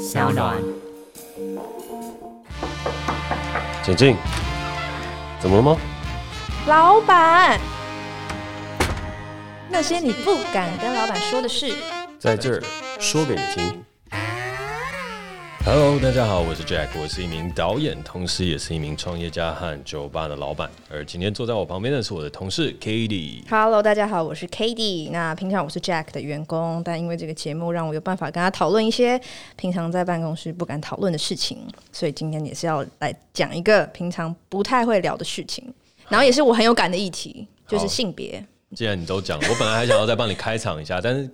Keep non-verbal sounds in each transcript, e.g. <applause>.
小暖。请进，怎么了吗？老板，那些你不敢跟老板说的事，在这儿说给你听。Hello，大家好，我是 Jack，我是一名导演，同时也是一名创业家和酒吧的老板。而今天坐在我旁边的是我的同事 Cady。Hello，大家好，我是 Katie。那平常我是 Jack 的员工，但因为这个节目让我有办法跟他讨论一些平常在办公室不敢讨论的事情，所以今天也是要来讲一个平常不太会聊的事情，然后也是我很有感的议题，就是性别。既然你都讲了，我本来还想要再帮你开场一下，但是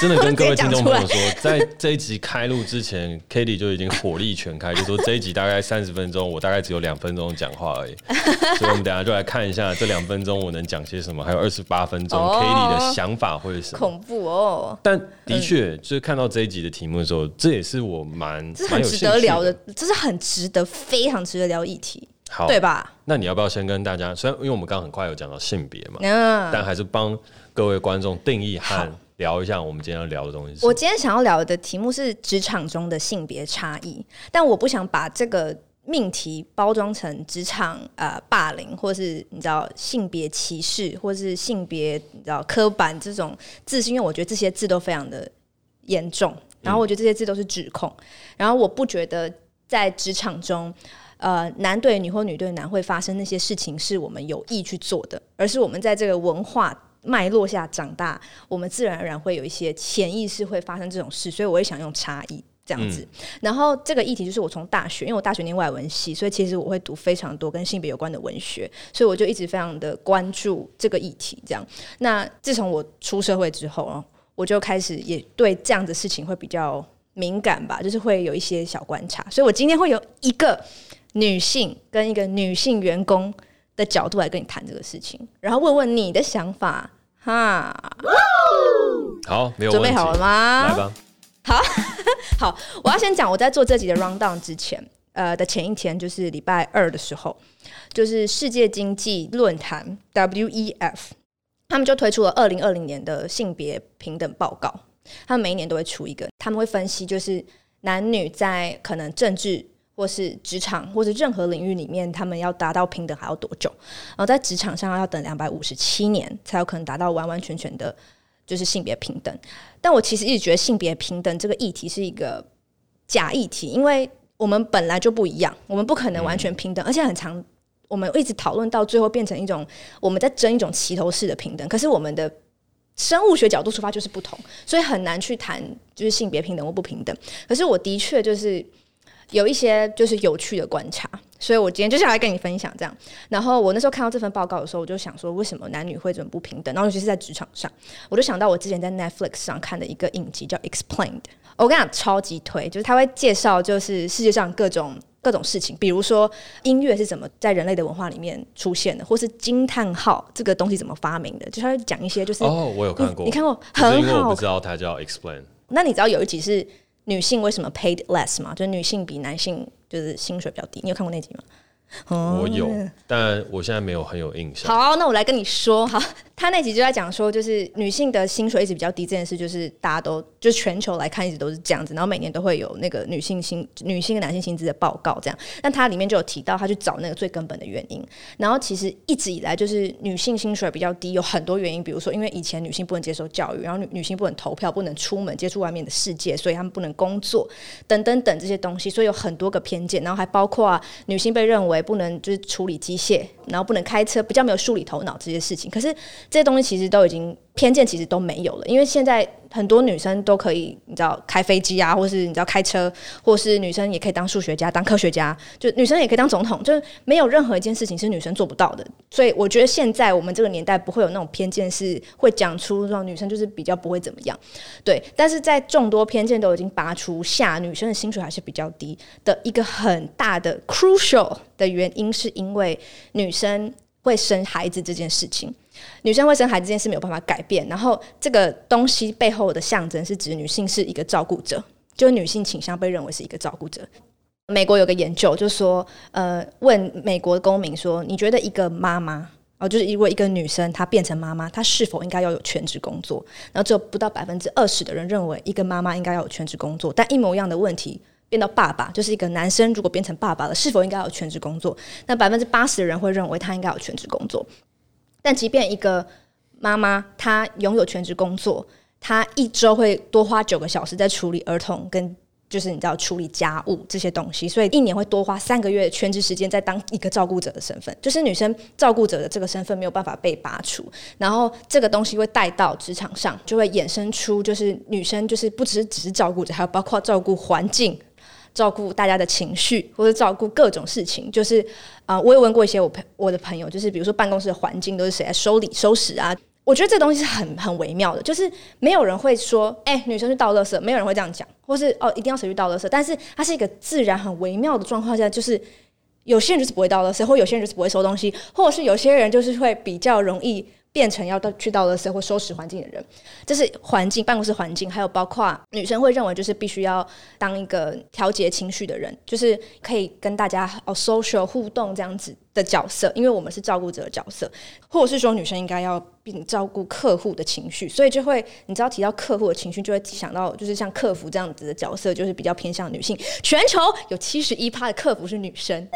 真的 <laughs> 跟各位听众朋友说，在这一集开录之前，Cady 就已经火力全开，就说这一集大概三十分钟，我大概只有两分钟讲话而已，所以我们等下就来看一下这两分钟我能讲些什么，还有二十八分钟 Cady 的想法会是什么？恐怖哦！但的确，就是看到这一集的题目的时候，这也是我蛮这很值得聊的，这是很值得、非常值得聊议题。好，对吧？那你要不要先跟大家，虽然因为我们刚刚很快有讲到性别嘛，嗯，但还是帮各位观众定义和聊一下我们今天要聊的东西。我今天想要聊的题目是职场中的性别差异，但我不想把这个命题包装成职场呃霸凌，或是你知道性别歧视，或是性别你知道刻板这种字，是因为我觉得这些字都非常的严重，然后我觉得这些字都是指控，嗯、然后我不觉得在职场中。呃，男对女或女对男会发生那些事情，是我们有意去做的，而是我们在这个文化脉络下长大，我们自然而然会有一些潜意识会发生这种事，所以我也想用差异这样子。嗯、然后这个议题就是我从大学，因为我大学念外文系，所以其实我会读非常多跟性别有关的文学，所以我就一直非常的关注这个议题。这样，那自从我出社会之后，我就开始也对这样的事情会比较敏感吧，就是会有一些小观察，所以我今天会有一个。女性跟一个女性员工的角度来跟你谈这个事情，然后问问你的想法，哈。好，没有。准备好了吗？来吧。好，<laughs> 好，我要先讲，我在做这集的 rundown 之前，呃的前一天，就是礼拜二的时候，就是世界经济论坛 WEF，他们就推出了二零二零年的性别平等报告。他们每一年都会出一个，他们会分析，就是男女在可能政治。或是职场，或是任何领域里面，他们要达到平等还要多久？然后在职场上要等两百五十七年，才有可能达到完完全全的，就是性别平等。但我其实一直觉得性别平等这个议题是一个假议题，因为我们本来就不一样，我们不可能完全平等，而且很长我们一直讨论到最后变成一种我们在争一种齐头式的平等。可是我们的生物学角度出发就是不同，所以很难去谈就是性别平等或不平等。可是我的确就是。有一些就是有趣的观察，所以我今天就想来跟你分享这样。然后我那时候看到这份报告的时候，我就想说，为什么男女会这么不平等？然后尤其是在职场上，我就想到我之前在 Netflix 上看的一个影集叫《Explained》，我跟你讲超级推，就是他会介绍就是世界上各种各种事情，比如说音乐是怎么在人类的文化里面出现的，或是惊叹号这个东西怎么发明的，就他会讲一些就是哦，我有看过，你，你看过，很好，我不知道它叫 Explained。那你知道有一集是？女性为什么 paid less 嘛？就是女性比男性就是薪水比较低。你有看过那集吗？我有，但我现在没有很有印象。好，那我来跟你说。好，他那集就在讲说，就是女性的薪水一直比较低这件事，就是大家都就是全球来看一直都是这样子。然后每年都会有那个女性薪、女性跟男性薪资的报告这样。那它里面就有提到，他去找那个最根本的原因。然后其实一直以来就是女性薪水比较低，有很多原因，比如说因为以前女性不能接受教育，然后女女性不能投票，不能出门接触外面的世界，所以她们不能工作等等等这些东西，所以有很多个偏见。然后还包括啊，女性被认为。不能就是处理机械，然后不能开车，比较没有梳理头脑这些事情。可是这些东西其实都已经偏见，其实都没有了，因为现在。很多女生都可以，你知道开飞机啊，或是你知道开车，或是女生也可以当数学家、当科学家，就女生也可以当总统，就是没有任何一件事情是女生做不到的。所以我觉得现在我们这个年代不会有那种偏见，是会讲出让女生就是比较不会怎么样。对，但是在众多偏见都已经拔除下，女生的薪水还是比较低的一个很大的 crucial 的原因，是因为女生会生孩子这件事情。女生会生孩子这件事没有办法改变，然后这个东西背后的象征是指女性是一个照顾者，就是女性倾向被认为是一个照顾者。美国有个研究就说，呃，问美国公民说，你觉得一个妈妈哦，就是如果一个女生她变成妈妈，她是否应该要有全职工作？然后只有不到百分之二十的人认为一个妈妈应该要有全职工作，但一模一样的问题变到爸爸，就是一个男生如果变成爸爸了，是否应该有全职工作？那百分之八十的人会认为他应该有全职工作。但即便一个妈妈她拥有全职工作，她一周会多花九个小时在处理儿童跟。就是你知道处理家务这些东西，所以一年会多花三个月全职时间在当一个照顾者的身份，就是女生照顾者的这个身份没有办法被拔除，然后这个东西会带到职场上，就会衍生出就是女生就是不只是只是照顾者，还有包括照顾环境、照顾大家的情绪或者照顾各种事情。就是啊、我也问过一些我朋我的朋友，就是比如说办公室的环境都是谁来收理收拾啊？我觉得这东西是很很微妙的，就是没有人会说，哎、女生去倒垃圾，没有人会这样讲，或是哦，一定要谁去倒垃圾。但是它是一个自然很微妙的状况下，就是有些人就是不会倒垃圾，或有些人就是不会收东西，或者是有些人就是会比较容易。变成要到去到垃圾或收拾环境的人，这是环境办公室环境，还有包括女生会认为就是必须要当一个调节情绪的人，就是可以跟大家哦 social 互动这样子的角色，因为我们是照顾者的角色，或者是说女生应该要并照顾客户的情绪，所以就会你知道提到客户的情绪，就会想到就是像客服这样子的角色，就是比较偏向女性。全球有七十一趴的客服是女生。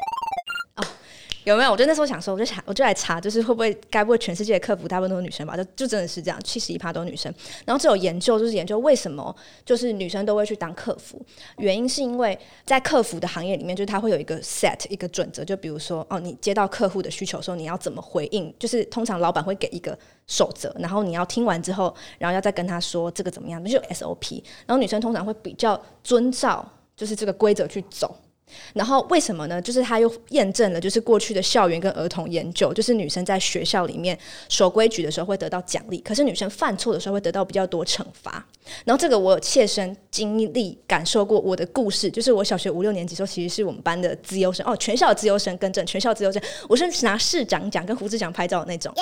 有没有？我就那时候想说，我就想，我就来查，就是会不会，该不会全世界的客服大部分都是女生吧？就就真的是这样，七十一趴都是女生。然后这有研究，就是研究为什么就是女生都会去当客服，原因是因为在客服的行业里面，就是它会有一个 set 一个准则，就比如说哦，你接到客户的需求的时候，你要怎么回应？就是通常老板会给一个守则，然后你要听完之后，然后要再跟他说这个怎么样，那就 SOP。然后女生通常会比较遵照就是这个规则去走。然后为什么呢？就是他又验证了，就是过去的校园跟儿童研究，就是女生在学校里面守规矩的时候会得到奖励，可是女生犯错的时候会得到比较多惩罚。然后这个我切身经历感受过，我的故事就是我小学五六年级的时候，其实是我们班的资优生哦，全校的资优生，更正全校资优生，我是拿市长奖跟胡志强拍照的那种。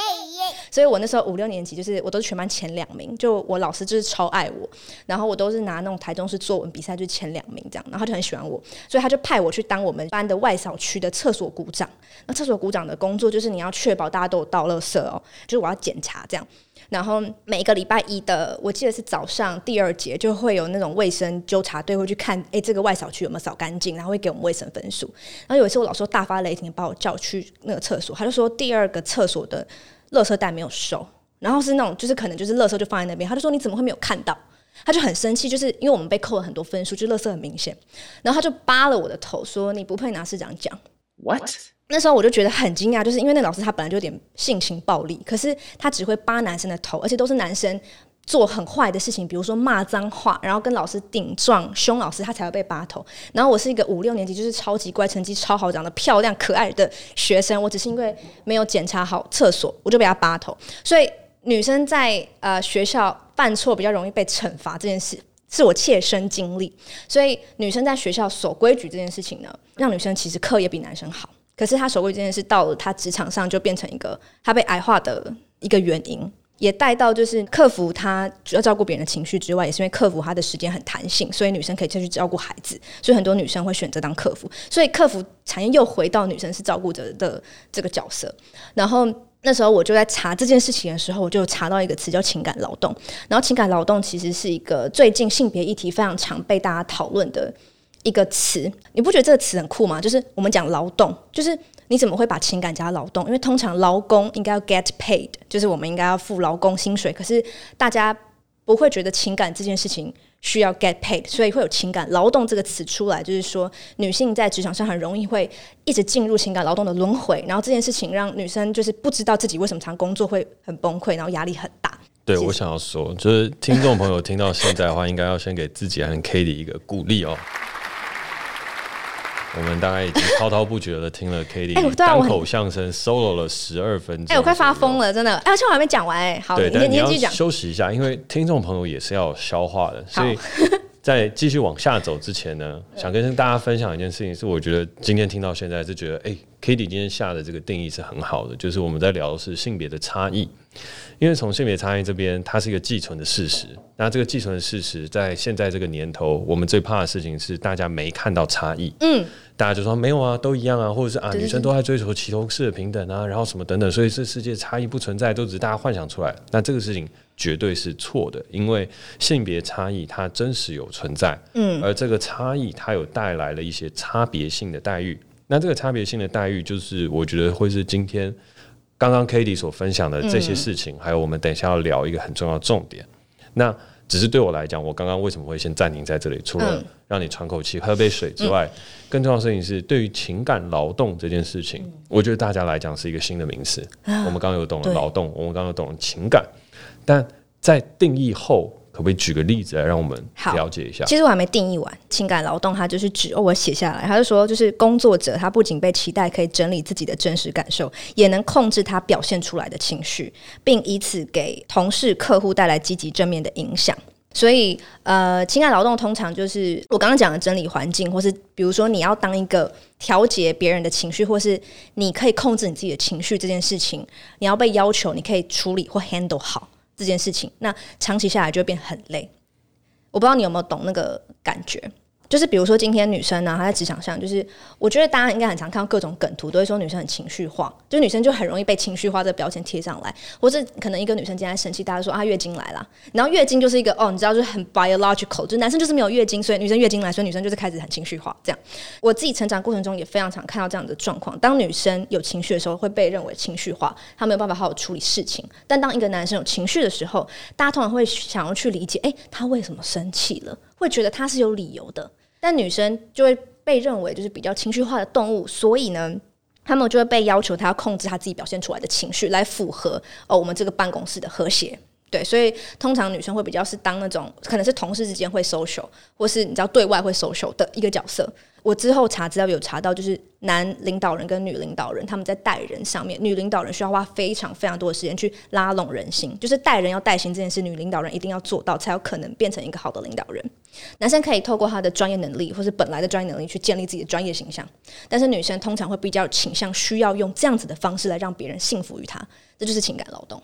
所以我那时候五六年级，就是我都是全班前两名，就我老师就是超爱我，然后我都是拿那种台中市作文比赛就前两名这样，然后他就很喜欢我，所以他就派我去当我们班的外扫区的厕所鼓掌。那厕所鼓掌的工作就是你要确保大家都有倒垃圾哦，就是我要检查这样。然后每一个礼拜一的，我记得是早上第二节，就会有那种卫生纠察队会去看，哎，这个外扫区有没有扫干净，然后会给我们卫生分数。然后有一次我老师大发雷霆，把我叫去那个厕所，他就说第二个厕所的垃圾袋没有收，然后是那种就是可能就是垃圾就放在那边，他就说你怎么会没有看到？他就很生气，就是因为我们被扣了很多分数，就乐色很明显，然后他就扒了我的头，说你不配拿市长奖。What？那时候我就觉得很惊讶，就是因为那老师他本来就有点性情暴力，可是他只会扒男生的头，而且都是男生做很坏的事情，比如说骂脏话，然后跟老师顶撞、凶老师，他才会被扒头。然后我是一个五六年级，就是超级乖、成绩超好、长得漂亮、可爱的学生，我只是因为没有检查好厕所，我就被他扒头。所以女生在呃学校犯错比较容易被惩罚这件事，是我切身经历。所以女生在学校守规矩这件事情呢，让女生其实课也比男生好。可是她守规矩这件事到了她职场上就变成一个她被矮化的一个原因，也带到就是客服他主要照顾别人的情绪之外，也是因为客服他的时间很弹性，所以女生可以再去照顾孩子，所以很多女生会选择当客服，所以客服产业又回到女生是照顾者的这个角色。然后那时候我就在查这件事情的时候，我就查到一个词叫情感劳动，然后情感劳动其实是一个最近性别议题非常常被大家讨论的。一个词，你不觉得这个词很酷吗？就是我们讲劳动，就是你怎么会把情感加劳动？因为通常劳工应该要 get paid，就是我们应该要付劳工薪水。可是大家不会觉得情感这件事情需要 get paid，所以会有情感劳动这个词出来，就是说女性在职场上很容易会一直进入情感劳动的轮回，然后这件事情让女生就是不知道自己为什么常工作会很崩溃，然后压力很大。对，我想要说，就是听众朋友听到现在的话，应该要先给自己和 k a t i e 一个鼓励哦。我们大概已经滔滔不绝的听了 Kitty <laughs> 单口相声 solo 了十二分钟，哎、欸，我快发疯了，真的，哎，而且我还没讲完，哎，好，对，你你继续讲，休息一下，因为听众朋友也是要消化的，所以在继续往下走之前呢，想跟大家分享一件事情，是我觉得今天听到现在是觉得，哎、欸，Cady 今天下的这个定义是很好的，就是我们在聊的是性别的差异。因为从性别差异这边，它是一个寄存的事实。那这个寄存的事实，在现在这个年头，我们最怕的事情是大家没看到差异。嗯，大家就说没有啊，都一样啊，或者是啊，女生都在追求齐头式的平等啊，然后什么等等，所以这世界差异不存在，都只是大家幻想出来。那这个事情绝对是错的，因为性别差异它真实有存在。嗯，而这个差异它有带来了一些差别性的待遇。那这个差别性的待遇，就是我觉得会是今天。刚刚 k a t i e 所分享的这些事情，嗯、还有我们等一下要聊一个很重要的重点。那只是对我来讲，我刚刚为什么会先暂停在这里？除了让你喘口气、喝杯水之外，嗯、更重要的事情是，对于情感劳动这件事情，嗯、我觉得大家来讲是一个新的名词。啊、我们刚刚有懂了劳动，我们刚刚有懂了情感，但在定义后。可不可以举个例子来让我们了解一下？其实我还没定义完，情感劳动它就是指哦，我写下来，他就说，就是工作者他不仅被期待可以整理自己的真实感受，也能控制他表现出来的情绪，并以此给同事、客户带来积极正面的影响。所以，呃，情感劳动通常就是我刚刚讲的整理环境，或是比如说你要当一个调节别人的情绪，或是你可以控制你自己的情绪这件事情，你要被要求你可以处理或 handle 好。这件事情，那长期下来就会变很累。我不知道你有没有懂那个感觉。就是比如说今天女生呢、她在职场上，就是我觉得大家应该很常看到各种梗图，都会说女生很情绪化，就女生就很容易被情绪化这标签贴上来，或是可能一个女生今天生气，大家说啊月经来了，然后月经就是一个哦，你知道就是很 biological，就男生就是没有月经，所以女生月经来，所以女生就是开始很情绪化这样。我自己成长过程中也非常常看到这样的状况，当女生有情绪的时候会被认为情绪化，她没有办法好好处理事情；但当一个男生有情绪的时候，大家通常会想要去理解，诶，他为什么生气了？会觉得他是有理由的，但女生就会被认为就是比较情绪化的动物，所以呢，他们就会被要求他要控制他自己表现出来的情绪，来符合哦我们这个办公室的和谐。对，所以通常女生会比较是当那种可能是同事之间会 social，或是你知道对外会 social 的一个角色。我之后查资料有查到，就是男领导人跟女领导人他们在带人上面，女领导人需要花非常非常多的时间去拉拢人心，就是带人要带心这件事，女领导人一定要做到，才有可能变成一个好的领导人。男生可以透过他的专业能力或是本来的专业能力去建立自己的专业形象，但是女生通常会比较倾向需要用这样子的方式来让别人信服于他，这就是情感劳动。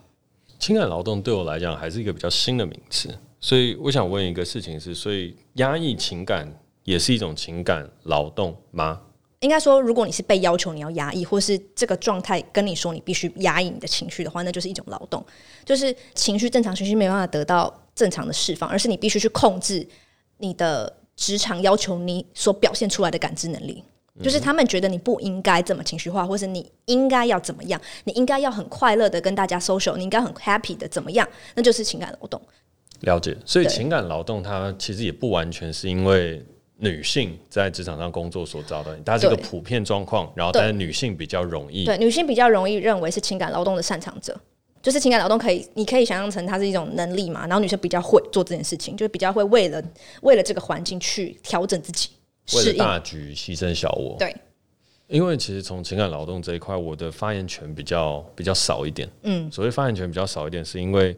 情感劳动对我来讲还是一个比较新的名词，所以我想问一个事情是：所以压抑情感也是一种情感劳动吗？应该说，如果你是被要求你要压抑，或是这个状态跟你说你必须压抑你的情绪的话，那就是一种劳动，就是情绪正常情绪没办法得到正常的释放，而是你必须去控制你的职场要求你所表现出来的感知能力。就是他们觉得你不应该这么情绪化，或是你应该要怎么样？你应该要很快乐的跟大家 social，你应该很 happy 的怎么样？那就是情感劳动。了解，所以情感劳动它其实也不完全是因为女性在职场上工作所遭的，它是一个普遍状况。然后，但是女性比较容易，对，女性比较容易认为是情感劳动的擅长者，就是情感劳动可以，你可以想象成它是一种能力嘛。然后女生比较会做这件事情，就是比较会为了为了这个环境去调整自己。为了大局牺牲小我，对，因为其实从情感劳动这一块，我的发言权比较比较少一点。嗯，所谓发言权比较少一点，是因为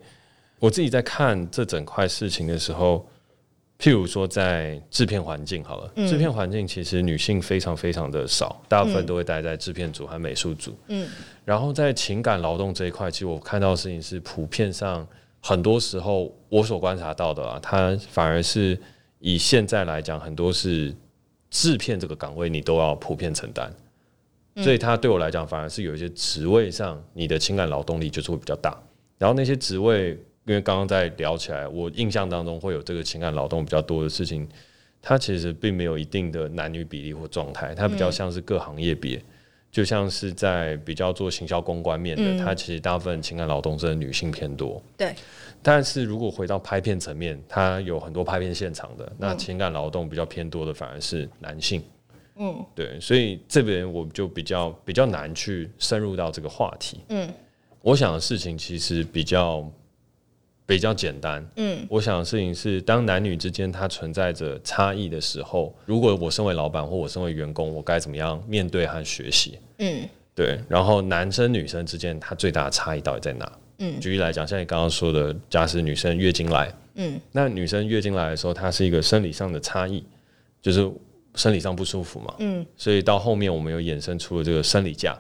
我自己在看这整块事情的时候，譬如说在制片环境好了，制片环境其实女性非常非常的少，大部分都会待在制片组和美术组。嗯，然后在情感劳动这一块，其实我看到的事情是普遍上，很多时候我所观察到的啊，它反而是以现在来讲，很多是。制片这个岗位，你都要普遍承担，所以他对我来讲，反而是有一些职位上，你的情感劳动力就是会比较大。然后那些职位，因为刚刚在聊起来，我印象当中会有这个情感劳动比较多的事情，它其实并没有一定的男女比例或状态，它比较像是各行业别，就像是在比较做行销公关面的，它其实大部分情感劳动是女性偏多。对。但是如果回到拍片层面，它有很多拍片现场的，那情感劳动比较偏多的反而是男性。嗯，对，所以这边我就比较比较难去深入到这个话题。嗯，我想的事情其实比较比较简单。嗯，我想的事情是，当男女之间它存在着差异的时候，如果我身为老板或我身为员工，我该怎么样面对和学习？嗯，对。然后男生女生之间，它最大的差异到底在哪？嗯，举例来讲，像你刚刚说的，假使女生月经来，嗯，那女生月经来的时候，它是一个生理上的差异，就是生理上不舒服嘛，嗯，所以到后面我们有衍生出了这个生理假，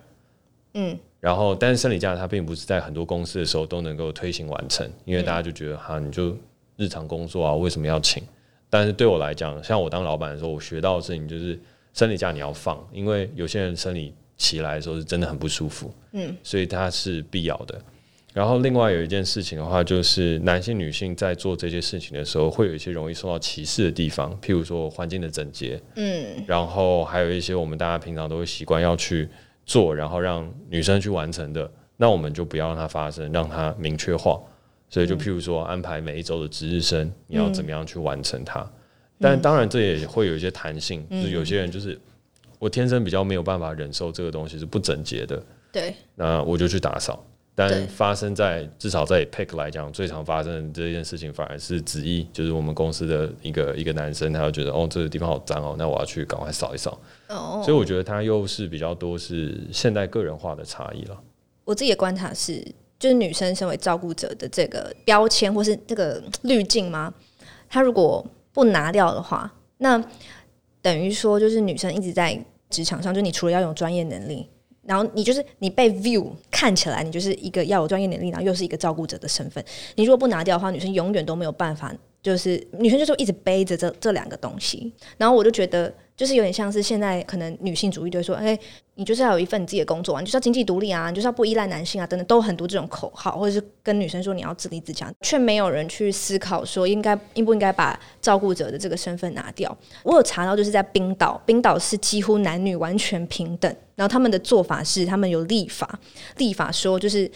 嗯，然后但是生理假它并不是在很多公司的时候都能够推行完成，因为大家就觉得哈，你就日常工作啊，为什么要请？但是对我来讲，像我当老板的时候，我学到的事情就是生理假你要放，因为有些人生理期来的时候是真的很不舒服，嗯，所以它是必要的。然后另外有一件事情的话，就是男性、女性在做这些事情的时候，会有一些容易受到歧视的地方，譬如说环境的整洁，嗯，然后还有一些我们大家平常都会习惯要去做，然后让女生去完成的，那我们就不要让它发生，让它明确化。所以就譬如说安排每一周的值日生，你要怎么样去完成它？但当然这也会有一些弹性，就是有些人就是我天生比较没有办法忍受这个东西是不整洁的，对，那我就去打扫。但发生在至少在 Pick 来讲，最常发生的这件事情反而是子毅，就是我们公司的一个一个男生，他就觉得哦这个地方好脏哦，那我要去赶快扫一扫。哦，所以我觉得他又是比较多是现代个人化的差异了。我自己的观察是。就是女生身为照顾者的这个标签或是这个滤镜吗？她如果不拿掉的话，那等于说就是女生一直在职场上，就你除了要有专业能力，然后你就是你被 view 看起来，你就是一个要有专业能力，然后又是一个照顾者的身份。你如果不拿掉的话，女生永远都没有办法，就是女生就是一直背着这这两个东西。然后我就觉得。就是有点像是现在可能女性主义就会说，哎、你就是要有一份你自己的工作啊，你就是要经济独立啊，你就是要不依赖男性啊，等等，都很多这种口号，或者是跟女生说你要自立自强，却没有人去思考说应该应不应该把照顾者的这个身份拿掉。我有查到，就是在冰岛，冰岛是几乎男女完全平等，然后他们的做法是他们有立法，立法说就是。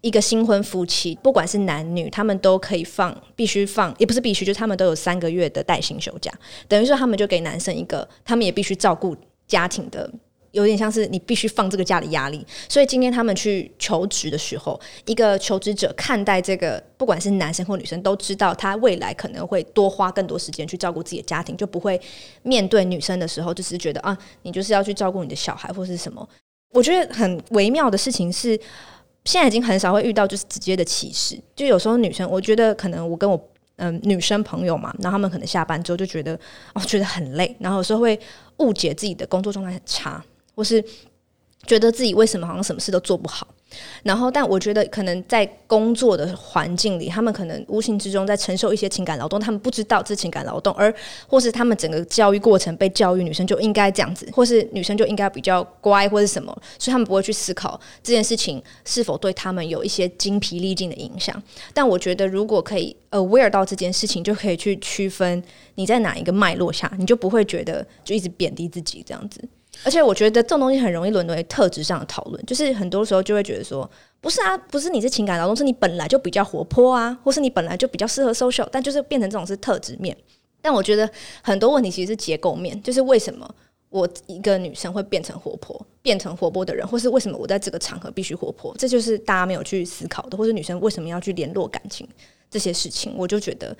一个新婚夫妻，不管是男女，他们都可以放，必须放，也不是必须，就他们都有三个月的带薪休假。等于说，他们就给男生一个，他们也必须照顾家庭的，有点像是你必须放这个假的压力。所以今天他们去求职的时候，一个求职者看待这个，不管是男生或女生，都知道他未来可能会多花更多时间去照顾自己的家庭，就不会面对女生的时候，就是觉得啊，你就是要去照顾你的小孩或是什么。我觉得很微妙的事情是。现在已经很少会遇到就是直接的歧视，就有时候女生，我觉得可能我跟我嗯、女生朋友嘛，然后他们可能下班之后就觉得哦觉得很累，然后有时候会误解自己的工作状态很差，或是觉得自己为什么好像什么事都做不好。然后，但我觉得可能在工作的环境里，他们可能无形之中在承受一些情感劳动，他们不知道这情感劳动，而或是他们整个教育过程被教育女生就应该这样子，或是女生就应该比较乖，或是什么，所以他们不会去思考这件事情是否对他们有一些精疲力尽的影响。但我觉得，如果可以 aware 到这件事情，就可以去区分你在哪一个脉络下，你就不会觉得就一直贬低自己这样子。而且我觉得这种东西很容易沦为特质上的讨论，就是很多时候就会觉得说，不是啊，不是你是情感劳动，是你本来就比较活泼啊，或是你本来就比较适合 social，但就是变成这种是特质面。但我觉得很多问题其实是结构面，就是为什么我一个女生会变成活泼，变成活泼的人，或是为什么我在这个场合必须活泼，这就是大家没有去思考的，或是女生为什么要去联络感情这些事情，我就觉得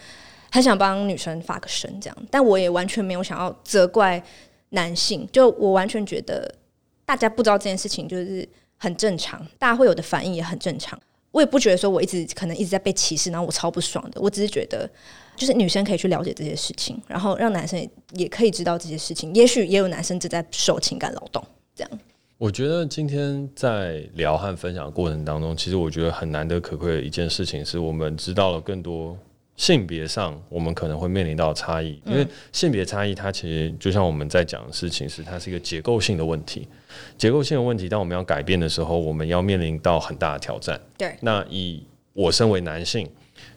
很想帮女生发个声，这样，但我也完全没有想要责怪。男性，就我完全觉得，大家不知道这件事情就是很正常，大家会有的反应也很正常。我也不觉得说我一直可能一直在被歧视，然后我超不爽的。我只是觉得，就是女生可以去了解这些事情，然后让男生也可以知道这些事情。也许也有男生正在受情感劳动，这样。我觉得今天在聊和分享的过程当中，其实我觉得很难得可贵的一件事情，是我们知道了更多。性别上，我们可能会面临到差异，因为性别差异，它其实就像我们在讲的事情是，它是一个结构性的问题。结构性的问题，当我们要改变的时候，我们要面临到很大的挑战。对。那以我身为男性，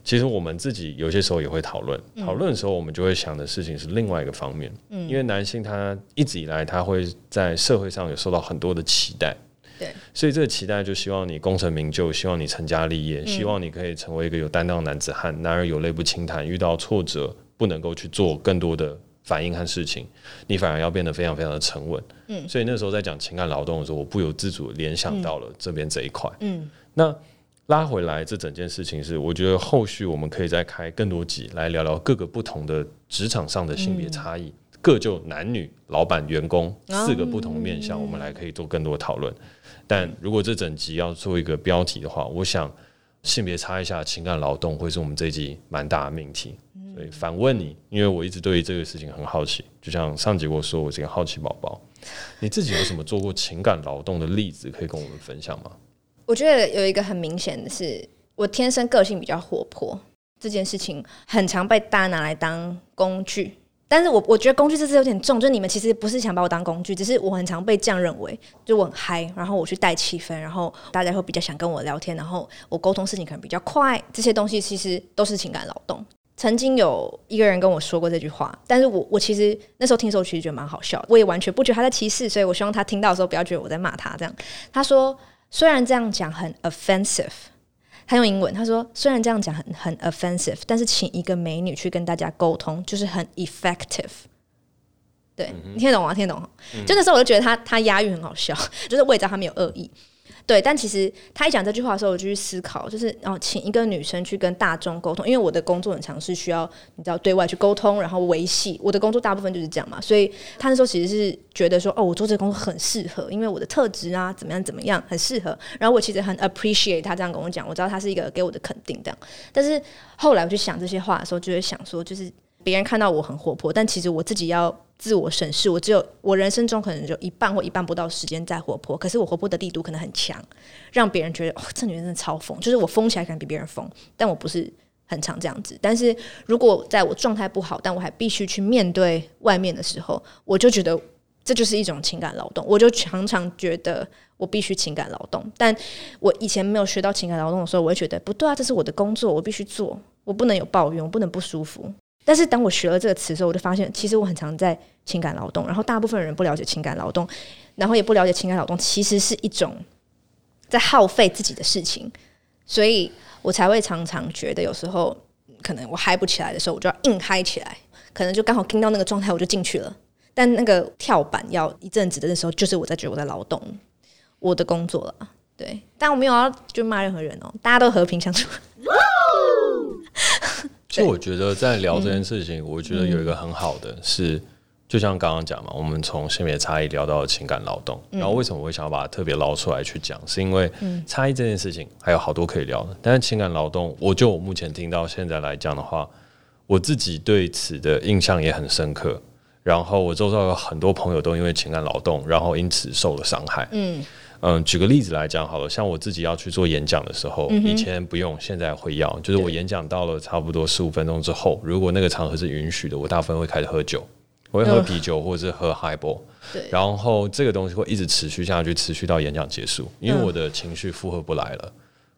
其实我们自己有些时候也会讨论，讨论的时候，我们就会想的事情是另外一个方面。嗯。因为男性他一直以来，他会在社会上有受到很多的期待。对，所以这个期待就希望你功成名就，希望你成家立业，嗯、希望你可以成为一个有担当的男子汉。男儿有泪不轻弹，遇到挫折不能够去做更多的反应和事情，你反而要变得非常非常的沉稳。嗯，所以那时候在讲情感劳动的时候，我不由自主联想到了这边这一块。嗯，那拉回来这整件事情是，我觉得后续我们可以再开更多集来聊聊各个不同的职场上的性别差异，嗯、各就男女、老板、员工四个不同面向，我们来可以做更多讨论。但如果这整集要做一个标题的话，我想，性别差异下情感劳动会是我们这一集蛮大的命题。所以反问你，因为我一直对于这个事情很好奇，就像上集我说，我是个好奇宝宝。你自己有什么做过情感劳动的例子可以跟我们分享吗？我觉得有一个很明显的是，我天生个性比较活泼，这件事情很常被大家拿来当工具。但是我我觉得工具这次有点重，就是你们其实不是想把我当工具，只是我很常被这样认为，就我很嗨，然后我去带气氛，然后大家会比较想跟我聊天，然后我沟通事情可能比较快，这些东西其实都是情感劳动。曾经有一个人跟我说过这句话，但是我我其实那时候听的时候其实觉得蛮好笑，我也完全不觉得他在歧视，所以我希望他听到的时候不要觉得我在骂他。这样他说，虽然这样讲很 offensive，他用英文他说，虽然这样讲很很 offensive，但是请一个美女去跟大家沟通就是很 effective。对，你听得懂吗？听得懂？嗯、就那时候我就觉得他他押韵很好笑，<laughs> 就是我也知道他没有恶意。对，但其实他一讲这句话的时候，我就去思考，就是然后请一个女生去跟大众沟通，因为我的工作很常是需要你知道对外去沟通，然后维系我的工作大部分就是这样嘛，所以他那时候其实是觉得说，哦，我做这个工作很适合，因为我的特质啊怎么样怎么样很适合，然后我其实很 appreciate 他这样跟我讲，我知道他是一个给我的肯定这样，但是后来我去想这些话的时候，就会想说，就是。别人看到我很活泼，但其实我自己要自我审视，我只有我人生中可能就一半或一半不到时间在活泼，可是我活泼的力度可能很强，让别人觉得哦，这女人真的超疯，就是我疯起来可能比别人疯，但我不是很常这样子。但是如果在我状态不好，但我还必须去面对外面的时候，我就觉得这就是一种情感劳动，我就常常觉得我必须情感劳动。但我以前没有学到情感劳动的时候，我会觉得不对啊，这是我的工作，我必须做，我不能有抱怨，我不能不舒服。但是当我学了这个词的时候，我就发现，其实我很常在情感劳动。然后大部分人不了解情感劳动，然后也不了解情感劳动其实是一种在耗费自己的事情，所以我才会常常觉得，有时候可能我嗨不起来的时候，我就要硬嗨起来，可能就刚好听到那个状态，我就进去了。但那个跳板要一阵子的时候，就是我在觉得我在劳动我的工作了。对，但我没有要就骂任何人哦，大家都和平相处。其实我觉得在聊这件事情，我觉得有一个很好的是，就像刚刚讲嘛，我们从性别差异聊到了情感劳动，然后为什么我会想要把它特别捞出来去讲，是因为差异这件事情还有好多可以聊的，但是情感劳动，我就我目前听到现在来讲的话，我自己对此的印象也很深刻，然后我周遭有很多朋友都因为情感劳动，然后因此受了伤害，嗯。嗯，举个例子来讲好了，像我自己要去做演讲的时候，嗯、以前不用，现在会要。就是我演讲到了差不多十五分钟之后，如果那个场合是允许的，我大部分会开始喝酒，我会喝啤酒或者是喝 Highball，对，然后这个东西会一直持续下去，持续到演讲结束，因为我的情绪负荷不来了。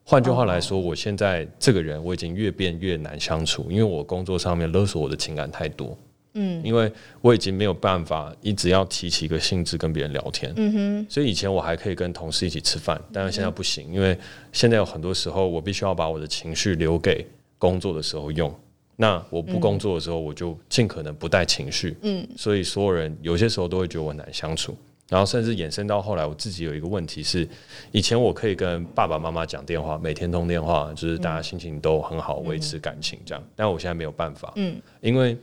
换句话来说，我现在这个人我已经越变越难相处，因为我工作上面勒索我的情感太多。嗯，因为我已经没有办法一直要提起一个兴致跟别人聊天，嗯哼，所以以前我还可以跟同事一起吃饭，但是现在不行，因为现在有很多时候我必须要把我的情绪留给工作的时候用，那我不工作的时候我就尽可能不带情绪，嗯，所以所有人有些时候都会觉得我难相处，然后甚至衍生到后来我自己有一个问题是，以前我可以跟爸爸妈妈讲电话，每天通电话，就是大家心情都很好，维持感情这样，但我现在没有办法，嗯，因为。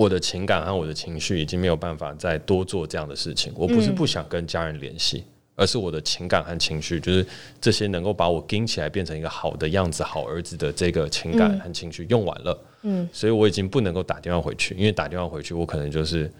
我的情感和我的情绪已经没有办法再多做这样的事情。我不是不想跟家人联系，而是我的情感和情绪，就是这些能够把我盯起来变成一个好的样子、好儿子的这个情感和情绪用完了。嗯，所以我已经不能够打电话回去，因为打电话回去，我可能就是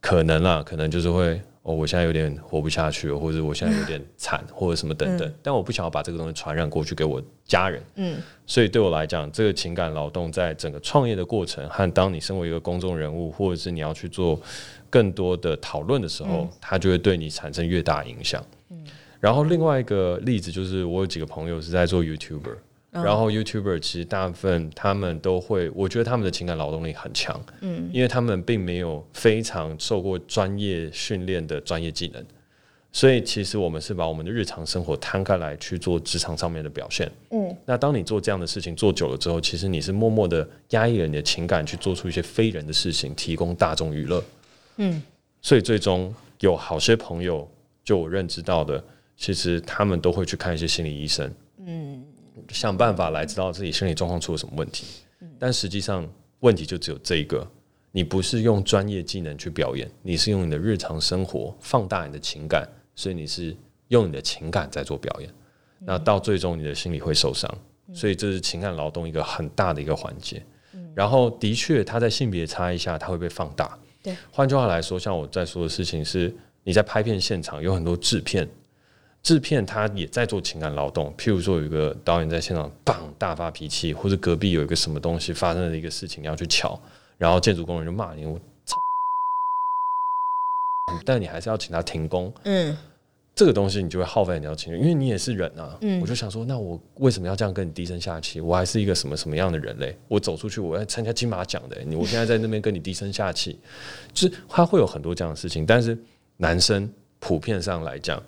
可能啦，可能就是会。哦，我现在有点活不下去了，或者我现在有点 <laughs> 惨，或者什么等等。嗯、但我不想要把这个东西传染过去给我家人。嗯，所以对我来讲，这个情感劳动在整个创业的过程和当你身为一个公众人物，或者是你要去做更多的讨论的时候，嗯、它就会对你产生越大影响。嗯，然后另外一个例子就是，我有几个朋友是在做 YouTuber。然后 YouTuber 其实大部分他们都会，我觉得他们的情感劳动力很强，嗯，因为他们并没有非常受过专业训练的专业技能，所以其实我们是把我们的日常生活摊开来去做职场上面的表现，嗯，那当你做这样的事情做久了之后，其实你是默默的压抑了你的情感，去做出一些非人的事情，提供大众娱乐，嗯，所以最终有好些朋友，就我认知到的，其实他们都会去看一些心理医生，嗯。想办法来知道自己心理状况出了什么问题，但实际上问题就只有这一个，你不是用专业技能去表演，你是用你的日常生活放大你的情感，所以你是用你的情感在做表演，那到最终你的心理会受伤，所以这是情感劳动一个很大的一个环节。然后的确，它在性别差异下，它会被放大。对，换句话来说，像我在说的事情是，你在拍片现场有很多制片，制片他也在做情感劳动。譬如说，有一个导演在现场，棒，大发脾气，或者隔壁有一个什么东西发生了一个事情，你要去瞧，然后建筑工人就骂你，我操！但你还是要请他停工。嗯。这个东西你就会耗费你的情绪，因为你也是人啊。嗯，我就想说，那我为什么要这样跟你低声下气？我还是一个什么什么样的人类？我走出去，我要参加金马奖的。你我现在在那边跟你低声下气，就是他会有很多这样的事情。但是男生普遍上来讲，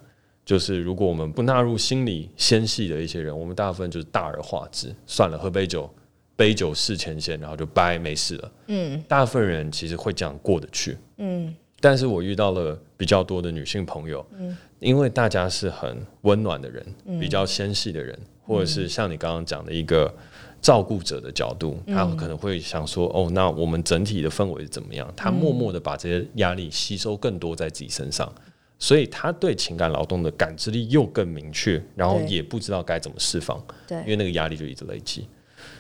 就是如果我们不纳入心理纤细的一些人，我们大部分就是大而化之，算了，喝杯酒，杯酒释前嫌，然后就掰没事了。嗯，大部分人其实会这样过得去。嗯。但是我遇到了比较多的女性朋友，嗯，因为大家是很温暖的人，嗯，比较纤细的人，或者是像你刚刚讲的一个照顾者的角度，嗯，他可能会想说，哦，那我们整体的氛围怎么样？他默默的把这些压力吸收更多在自己身上，所以他对情感劳动的感知力又更明确，然后也不知道该怎么释放，对，因为那个压力就一直累积。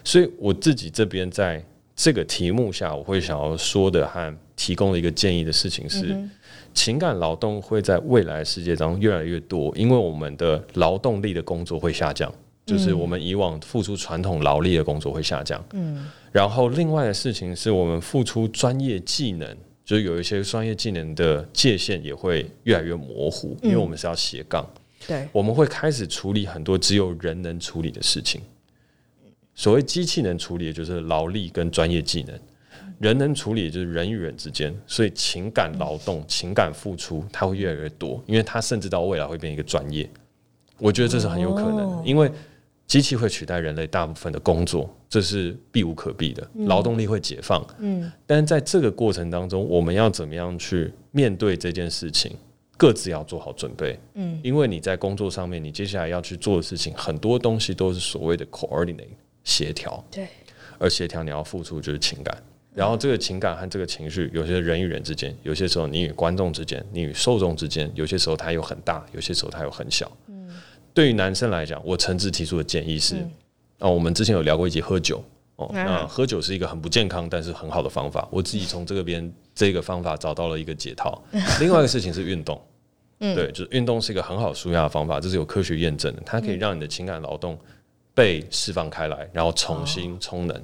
所以我自己这边在这个题目下，我会想要说的和。提供的一个建议的事情是，情感劳动会在未来世界当中越来越多，因为我们的劳动力的工作会下降，就是我们以往付出传统劳力的工作会下降。嗯，然后另外的事情是我们付出专业技能，就是有一些专业技能的界限也会越来越模糊，因为我们是要斜杠。对，我们会开始处理很多只有人能处理的事情。所谓机器能处理，的就是劳力跟专业技能。人能处理，就是人与人之间，所以情感劳动、情感付出，它会越来越多，因为它甚至到未来会变一个专业。我觉得这是很有可能的，因为机器会取代人类大部分的工作，这是避无可避的。劳动力会解放，嗯，但是在这个过程当中，我们要怎么样去面对这件事情？各自要做好准备，嗯，因为你在工作上面，你接下来要去做的事情，很多东西都是所谓的 coordinate 协调，对，而协调你要付出就是情感。然后这个情感和这个情绪，有些人与人之间，有些时候你与观众之间，你与受众之间，有些时候它又很大，有些时候它又很小。嗯，对于男生来讲，我诚挚提出的建议是：嗯、啊，我们之前有聊过一集喝酒哦，那喝酒是一个很不健康，但是很好的方法。我自己从这个边这个方法找到了一个解套。<laughs> 另外一个事情是运动，嗯，对，就是运动是一个很好舒压的方法，这是有科学验证的，它可以让你的情感劳动被释放开来，然后重新充能。哦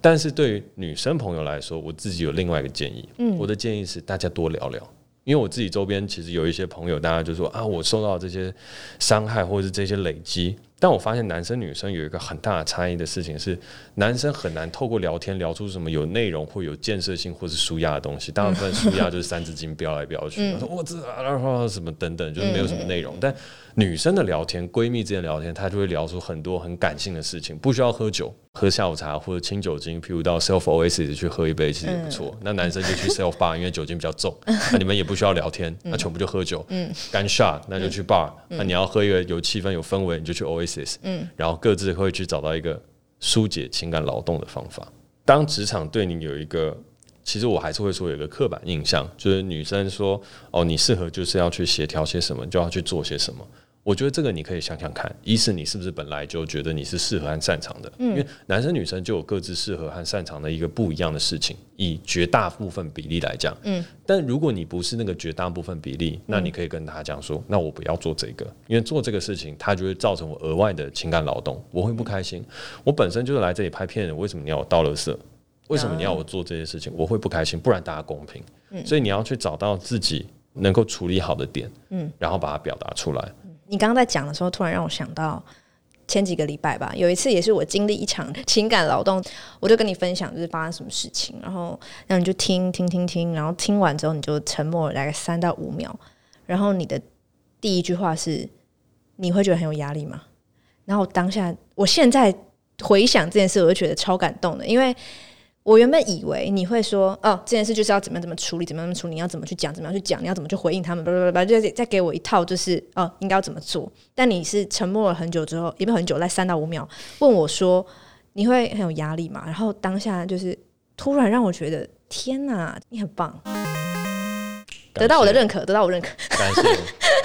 但是对于女生朋友来说，我自己有另外一个建议。嗯，我的建议是大家多聊聊，因为我自己周边其实有一些朋友，大家就说啊，我受到这些伤害或者是这些累积。但我发现男生女生有一个很大的差异的事情是，男生很难透过聊天聊出什么有内容或有建设性或是舒压的东西。大部分舒压就是三字经飙来飙去，说我知道了什么等等，就是没有什么内容。但女生的聊天，闺蜜之间聊天，她就会聊出很多很感性的事情，不需要喝酒，喝下午茶或者清酒精，譬如到 Self Oasis 去喝一杯，其实也不错。那男生就去 Self Bar，因为酒精比较重，那你们也不需要聊天，那全部就喝酒。嗯，干 shot 那就去 bar，那你要喝一个有气氛有氛围，你就去 Oasis。嗯，然后各自会去找到一个疏解情感劳动的方法。当职场对你有一个，其实我还是会说有一个刻板印象，就是女生说哦，你适合就是要去协调些什么，就要去做些什么。我觉得这个你可以想想看，一是你是不是本来就觉得你是适合和擅长的？嗯，因为男生女生就有各自适合和擅长的一个不一样的事情，以绝大部分比例来讲，嗯，但如果你不是那个绝大部分比例，那你可以跟他讲说，那我不要做这个，因为做这个事情，它就会造成我额外的情感劳动，我会不开心。我本身就是来这里拍片的，为什么你要我倒垃圾？为什么你要我做这些事情？我会不开心，不然大家公平。嗯，所以你要去找到自己能够处理好的点，嗯，然后把它表达出来。你刚刚在讲的时候，突然让我想到前几个礼拜吧，有一次也是我经历一场 <laughs> 情感劳动，我就跟你分享就是发生什么事情，然后然后你就听听听听，然后听完之后你就沉默了大概三到五秒，然后你的第一句话是你会觉得很有压力吗？然后当下我现在回想这件事，我就觉得超感动的，因为。我原本以为你会说哦，这件事就是要怎么怎么处理，怎么怎么处理，你要怎么去讲，怎么样去讲，你要怎么去回应他们，叭叭叭叭，就再给我一套，就是哦，应该要怎么做。但你是沉默了很久之后，也没有很久，在三到五秒问我说，你会很有压力吗？然后当下就是突然让我觉得，天哪，你很棒，得到我的认可，得到我认可，感谢，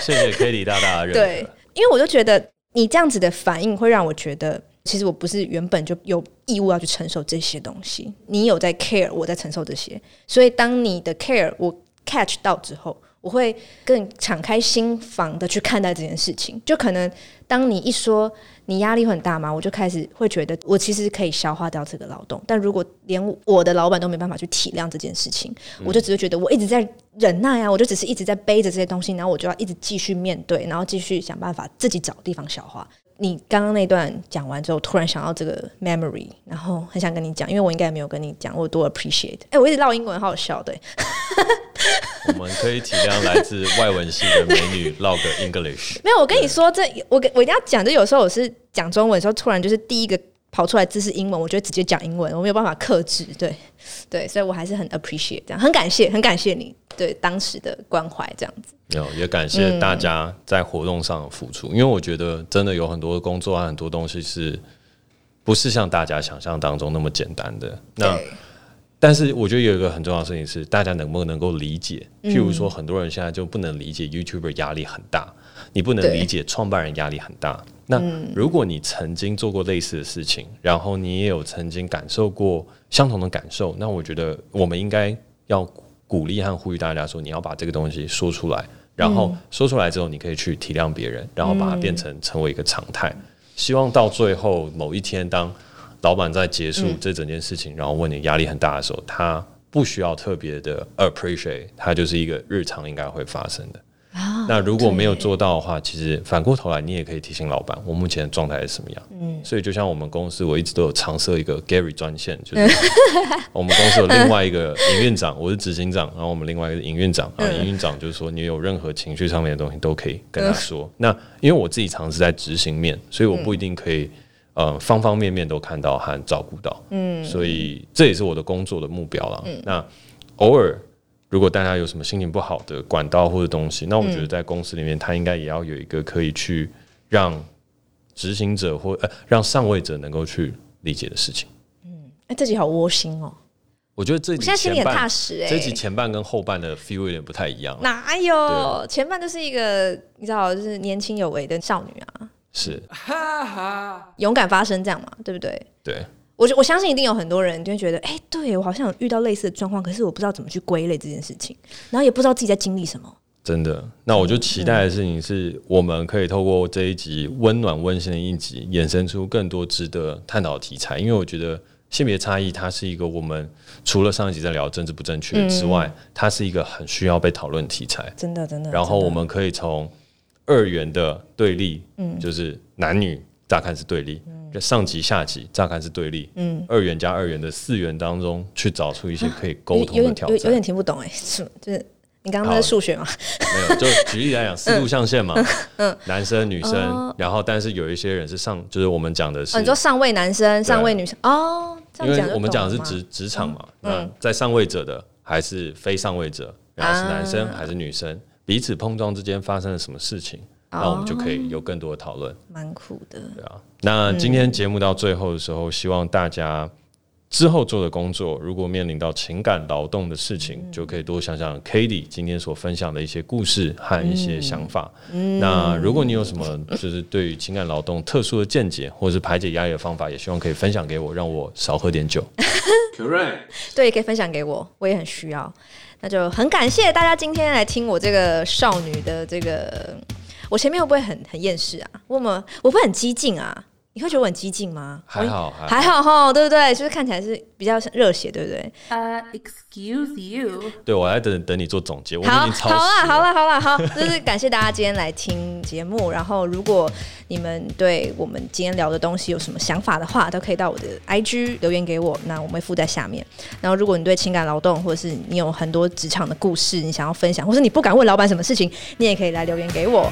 谢谢 Cady 大大的 <laughs> 认可。对，因为我就觉得你这样子的反应会让我觉得。其实我不是原本就有义务要去承受这些东西，你有在 care，我在承受这些，所以当你的 care 我 catch 到之后，我会更敞开心房的去看待这件事情。就可能当你一说你压力很大嘛，我就开始会觉得我其实可以消化掉这个劳动。但如果连我的老板都没办法去体谅这件事情，我就只会觉得我一直在忍耐啊，我就只是一直在背着这些东西，然后我就要一直继续面对，然后继续想办法自己找地方消化。你刚刚那段讲完之后，突然想到这个 memory，然后很想跟你讲，因为我应该也没有跟你讲，我多 appreciate。哎、欸，我一直唠英文，好好笑，对。<laughs> 我们可以体谅来自外文系的美女唠个 English。<laughs> 没有，我跟你说，这我我一定要讲。就有时候我是讲中文的时候，突然就是第一个跑出来字是英文，我就直接讲英文，我没有办法克制。对对，所以我还是很 appreciate 这样，很感谢，很感谢你对当时的关怀，这样子。有，也感谢大家在活动上的付出，嗯，因为我觉得真的有很多工作和很多东西是不是像大家想象当中那么简单的。那但是我觉得有一个很重要的事情是，大家能不能够理解？譬如说，很多人现在就不能理解 YouTuber 压力很大，你不能理解创办人压力很大。那如果你曾经做过类似的事情，然后你也有曾经感受过相同的感受，那我觉得我们应该要鼓励和呼吁大家说，你要把这个东西说出来。然后说出来之后，你可以去体谅别人，然后把它变成成为一个常态。希望到最后某一天，当老板在结束这整件事情，然后问你压力很大的时候，他不需要特别的 appreciate，它就是一个日常应该会发生的。那如果没有做到的话，其实反过头来，你也可以提醒老板，我目前的状态是什么样。嗯，所以就像我们公司，我一直都有常设一个 Gary 专线，就是 <laughs> 我们公司有另外一个营运长，我是执行长，然后我们另外一个营运长，然 <laughs> 后营运长就是说，你有任何情绪上面的东西都可以跟他说。那因为我自己常是在执行面，所以我不一定可以呃方方面面都看到和照顾到。嗯，所以这也是我的工作的目标了。那偶尔。如果大家有什么心情不好的管道或者东西，那我觉得在公司里面，他应该也要有一个可以去让执行者或呃让上位者能够去理解的事情。嗯，哎，这集好窝心哦。我觉得这集前半，我现在心里很踏实哎。这集前半跟后半的 feel 有点不太一样。哪有？前半就是一个你知道，就是年轻有为的少女啊，是勇敢发声这样嘛，对不对？对。我我相信一定有很多人就会觉得，哎、欸，对我好像有遇到类似的状况，可是我不知道怎么去归类这件事情，然后也不知道自己在经历什么。真的，那我就期待的事情是，我们可以透过这一集温暖温馨的一集，衍生出更多值得探讨的题材。因为我觉得性别差异，它是一个我们除了上一集在聊政治不正确之外，它是一个很需要被讨论的题材。真的，真的。然后我们可以从二元的对立，嗯，就是男女乍看是对立。就上级下级乍看是对立，嗯，二元加二元的四元当中去找出一些可以沟通的挑战，有，点听不懂哎，是就是你刚刚那是数学吗？没有，就 <laughs> 举例来讲，四路象限嘛，嗯，男生女生，哦，然后但是有一些人是上，就是我们讲的是，哦，你说上位男生，上位女生，哦，因为我们讲的是职职场嘛，嗯，在上位者的还是非上位者，然后是男生还是女生，彼此碰撞之间发生了什么事情？那我们就可以有更多的讨论，蛮酷的。对啊，那今天节目到最后的时候，希望大家之后做的工作，如果面临到情感劳动的事情，就可以多想想 k a t i e 今天所分享的一些故事和一些想法。嗯那如果你有什么就是对于情感劳动特殊的见解，或者是排解压力的方法，也希望可以分享给我，让我少喝点酒。<laughs> 对，可以分享给我，我也很需要。那就很感谢大家今天来听我这个少女的这个。我前面会不会很很厌世啊？我们我会很激进啊？你会觉得我很激进吗？还好还好哈，对不对？就是看起来是比较热血，对不对？呃、uh,，Excuse you。对，我来等等你做总结。我好，好了，好了，好了，好，就是感谢大家今天来听节目。然后，如果你们对我们今天聊的东西有什么想法的话，都可以到我的 IG 留言给我，那我们会附在下面。然后，如果你对情感劳动，或者是你有很多职场的故事，你想要分享，或是你不敢问老板什么事情，你也可以来留言给我。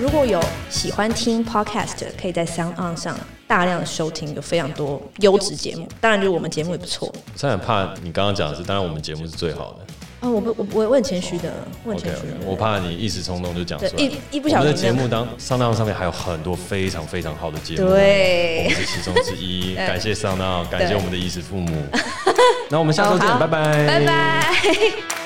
如果有喜欢听 podcast，可以在 SoundOn 上大量的收听，有非常多优质节目。当然，就是我们节目也不错。我真的很怕你刚刚讲的是，当然我们节目是最好的。啊，我不，我我很谦虚的，我很谦虚。我怕你一时冲动就讲出来。一一不小心。我们的节目当 SoundOn 上面还有很多非常非常好的节目，对，我们是其中之一。<laughs> 感谢 SoundOn，感谢我们的衣食父母。<laughs> 那我们下周见，拜拜，拜拜。